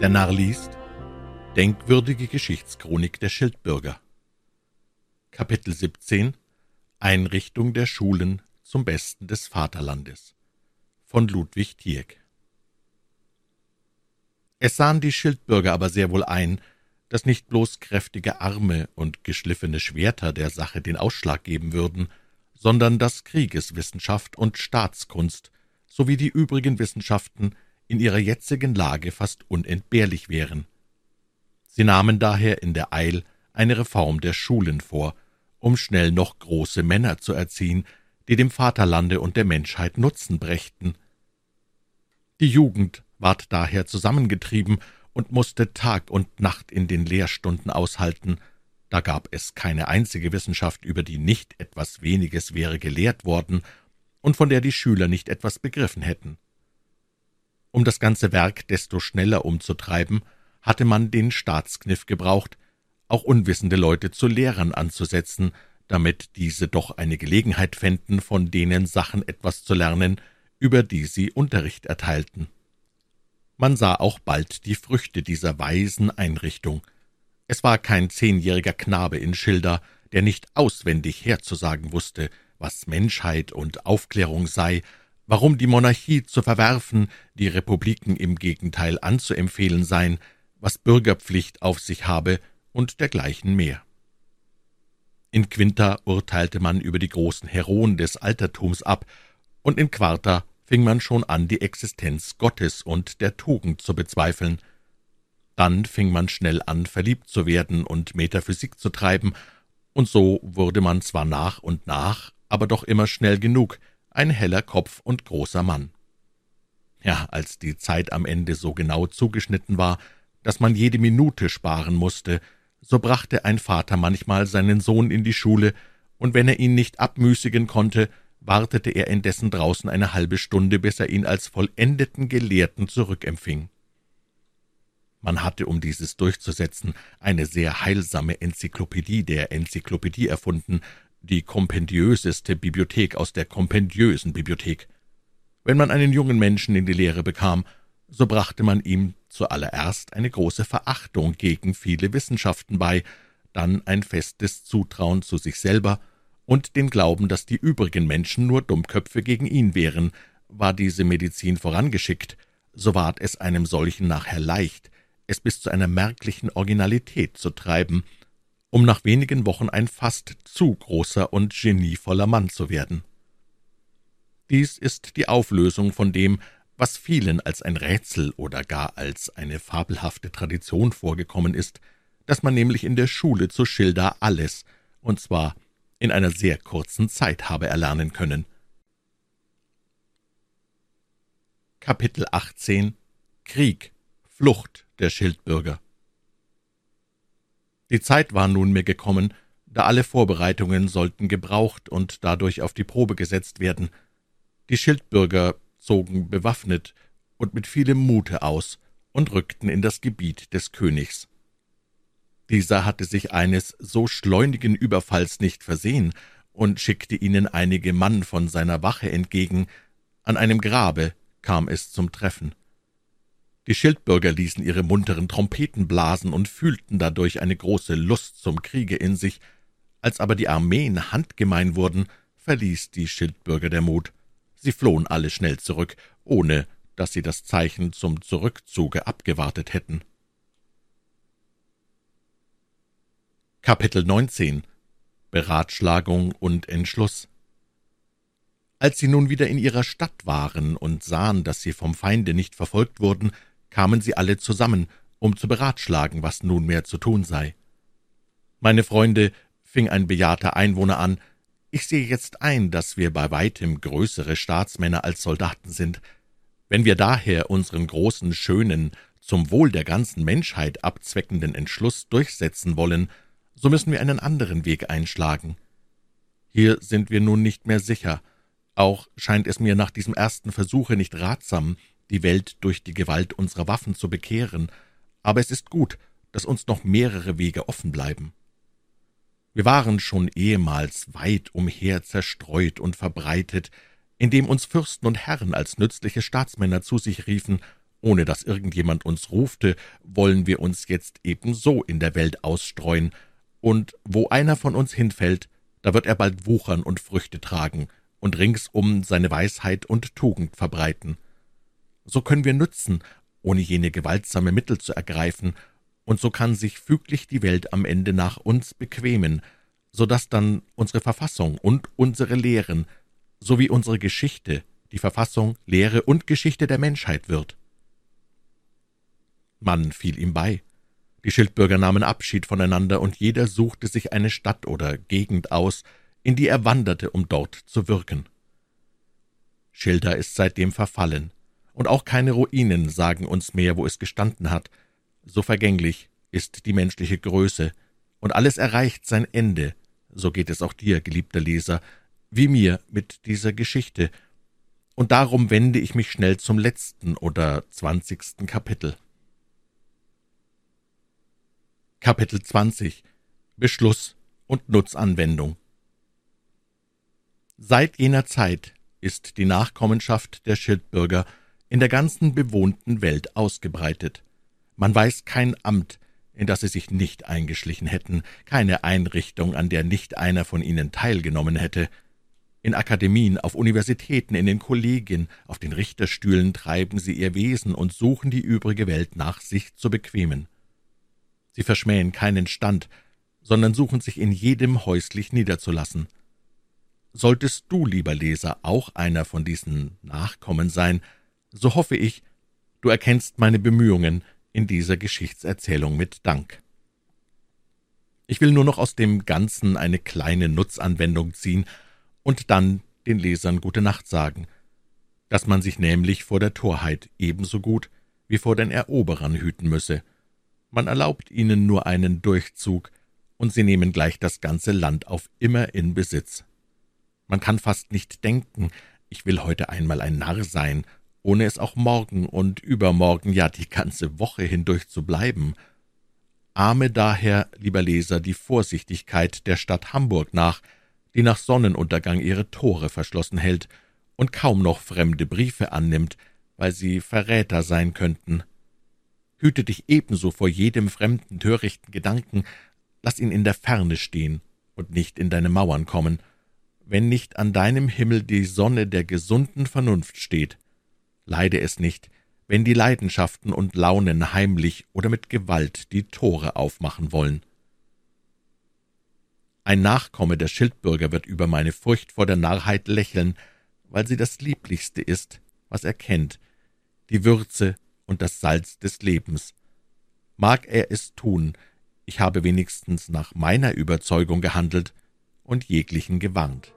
Der Narr liest Denkwürdige Geschichtschronik der Schildbürger. Kapitel 17 Einrichtung der Schulen zum Besten des Vaterlandes. Von Ludwig Tieck Es sahen die Schildbürger aber sehr wohl ein, dass nicht bloß kräftige Arme und geschliffene Schwerter der Sache den Ausschlag geben würden, sondern dass Kriegeswissenschaft und Staatskunst sowie die übrigen Wissenschaften in ihrer jetzigen Lage fast unentbehrlich wären. Sie nahmen daher in der Eil eine Reform der Schulen vor, um schnell noch große Männer zu erziehen, die dem Vaterlande und der Menschheit Nutzen brächten. Die Jugend ward daher zusammengetrieben und musste Tag und Nacht in den Lehrstunden aushalten, da gab es keine einzige Wissenschaft, über die nicht etwas weniges wäre gelehrt worden und von der die Schüler nicht etwas begriffen hätten. Um das ganze Werk desto schneller umzutreiben, hatte man den Staatskniff gebraucht, auch unwissende Leute zu Lehrern anzusetzen, damit diese doch eine Gelegenheit fänden, von denen Sachen etwas zu lernen, über die sie Unterricht erteilten. Man sah auch bald die Früchte dieser weisen Einrichtung. Es war kein zehnjähriger Knabe in Schilda, der nicht auswendig herzusagen wusste, was Menschheit und Aufklärung sei warum die Monarchie zu verwerfen, die Republiken im Gegenteil anzuempfehlen seien, was Bürgerpflicht auf sich habe und dergleichen mehr. In Quinta urteilte man über die großen Heroen des Altertums ab, und in Quarta fing man schon an, die Existenz Gottes und der Tugend zu bezweifeln. Dann fing man schnell an, verliebt zu werden und Metaphysik zu treiben, und so wurde man zwar nach und nach, aber doch immer schnell genug, ein heller Kopf und großer Mann. Ja, als die Zeit am Ende so genau zugeschnitten war, dass man jede Minute sparen musste, so brachte ein Vater manchmal seinen Sohn in die Schule, und wenn er ihn nicht abmüßigen konnte, wartete er indessen draußen eine halbe Stunde, bis er ihn als vollendeten Gelehrten zurückempfing. Man hatte, um dieses durchzusetzen, eine sehr heilsame Enzyklopädie der Enzyklopädie erfunden, die kompendiöseste Bibliothek aus der kompendiösen Bibliothek. Wenn man einen jungen Menschen in die Lehre bekam, so brachte man ihm zuallererst eine große Verachtung gegen viele Wissenschaften bei, dann ein festes Zutrauen zu sich selber und den Glauben, dass die übrigen Menschen nur Dummköpfe gegen ihn wären. War diese Medizin vorangeschickt, so ward es einem solchen nachher leicht, es bis zu einer merklichen Originalität zu treiben, um nach wenigen Wochen ein fast zu großer und genievoller Mann zu werden. Dies ist die Auflösung von dem, was vielen als ein Rätsel oder gar als eine fabelhafte Tradition vorgekommen ist, dass man nämlich in der Schule zu Schilda alles, und zwar in einer sehr kurzen Zeit habe erlernen können. Kapitel 18 Krieg, Flucht der Schildbürger die Zeit war nunmehr gekommen, da alle Vorbereitungen sollten gebraucht und dadurch auf die Probe gesetzt werden. Die Schildbürger zogen bewaffnet und mit vielem Mute aus und rückten in das Gebiet des Königs. Dieser hatte sich eines so schleunigen Überfalls nicht versehen und schickte ihnen einige Mann von seiner Wache entgegen. An einem Grabe kam es zum Treffen. Die Schildbürger ließen ihre munteren Trompeten blasen und fühlten dadurch eine große Lust zum Kriege in sich. Als aber die Armeen handgemein wurden, verließ die Schildbürger der Mut. Sie flohen alle schnell zurück, ohne dass sie das Zeichen zum Zurückzuge abgewartet hätten. Kapitel 19 Beratschlagung und Entschluss Als sie nun wieder in ihrer Stadt waren und sahen, dass sie vom Feinde nicht verfolgt wurden, kamen sie alle zusammen, um zu beratschlagen, was nunmehr zu tun sei. Meine Freunde, fing ein bejahrter Einwohner an, ich sehe jetzt ein, dass wir bei weitem größere Staatsmänner als Soldaten sind. Wenn wir daher unseren großen, schönen, zum Wohl der ganzen Menschheit abzweckenden Entschluss durchsetzen wollen, so müssen wir einen anderen Weg einschlagen. Hier sind wir nun nicht mehr sicher. Auch scheint es mir nach diesem ersten Versuche nicht ratsam, die Welt durch die Gewalt unserer Waffen zu bekehren, aber es ist gut, dass uns noch mehrere Wege offen bleiben. Wir waren schon ehemals weit umher zerstreut und verbreitet, indem uns Fürsten und Herren als nützliche Staatsmänner zu sich riefen ohne dass irgendjemand uns rufte, wollen wir uns jetzt ebenso in der Welt ausstreuen, und wo einer von uns hinfällt, da wird er bald wuchern und Früchte tragen und ringsum seine Weisheit und Tugend verbreiten. So können wir nützen, ohne jene gewaltsame Mittel zu ergreifen, und so kann sich füglich die Welt am Ende nach uns bequemen, so dass dann unsere Verfassung und unsere Lehren sowie unsere Geschichte die Verfassung, Lehre und Geschichte der Menschheit wird. Mann fiel ihm bei. Die Schildbürger nahmen Abschied voneinander, und jeder suchte sich eine Stadt oder Gegend aus, in die er wanderte, um dort zu wirken. Schilda ist seitdem verfallen, und auch keine Ruinen sagen uns mehr, wo es gestanden hat. So vergänglich ist die menschliche Größe, und alles erreicht sein Ende, so geht es auch dir, geliebter Leser, wie mir mit dieser Geschichte, und darum wende ich mich schnell zum letzten oder zwanzigsten Kapitel. Kapitel 20 Beschluss und Nutzanwendung. Seit jener Zeit ist die Nachkommenschaft der Schildbürger in der ganzen bewohnten Welt ausgebreitet. Man weiß kein Amt, in das sie sich nicht eingeschlichen hätten, keine Einrichtung, an der nicht einer von ihnen teilgenommen hätte. In Akademien, auf Universitäten, in den Kollegien, auf den Richterstühlen treiben sie ihr Wesen und suchen die übrige Welt nach sich zu bequemen. Sie verschmähen keinen Stand, sondern suchen sich in jedem häuslich niederzulassen. Solltest du, lieber Leser, auch einer von diesen Nachkommen sein, so hoffe ich, du erkennst meine Bemühungen in dieser Geschichtserzählung mit Dank. Ich will nur noch aus dem Ganzen eine kleine Nutzanwendung ziehen und dann den Lesern gute Nacht sagen, dass man sich nämlich vor der Torheit ebenso gut wie vor den Eroberern hüten müsse, man erlaubt ihnen nur einen Durchzug, und sie nehmen gleich das ganze Land auf immer in Besitz. Man kann fast nicht denken, ich will heute einmal ein Narr sein, ohne es auch morgen und übermorgen, ja die ganze Woche hindurch zu bleiben. Ahme daher, lieber Leser, die Vorsichtigkeit der Stadt Hamburg nach, die nach Sonnenuntergang ihre Tore verschlossen hält und kaum noch fremde Briefe annimmt, weil sie Verräter sein könnten. Hüte dich ebenso vor jedem fremden, törichten Gedanken, lass ihn in der Ferne stehen und nicht in deine Mauern kommen. Wenn nicht an deinem Himmel die Sonne der gesunden Vernunft steht, leide es nicht, wenn die Leidenschaften und Launen heimlich oder mit Gewalt die Tore aufmachen wollen. Ein Nachkomme der Schildbürger wird über meine Furcht vor der Narrheit lächeln, weil sie das Lieblichste ist, was er kennt, die Würze und das Salz des Lebens. Mag er es tun, ich habe wenigstens nach meiner Überzeugung gehandelt und jeglichen gewarnt.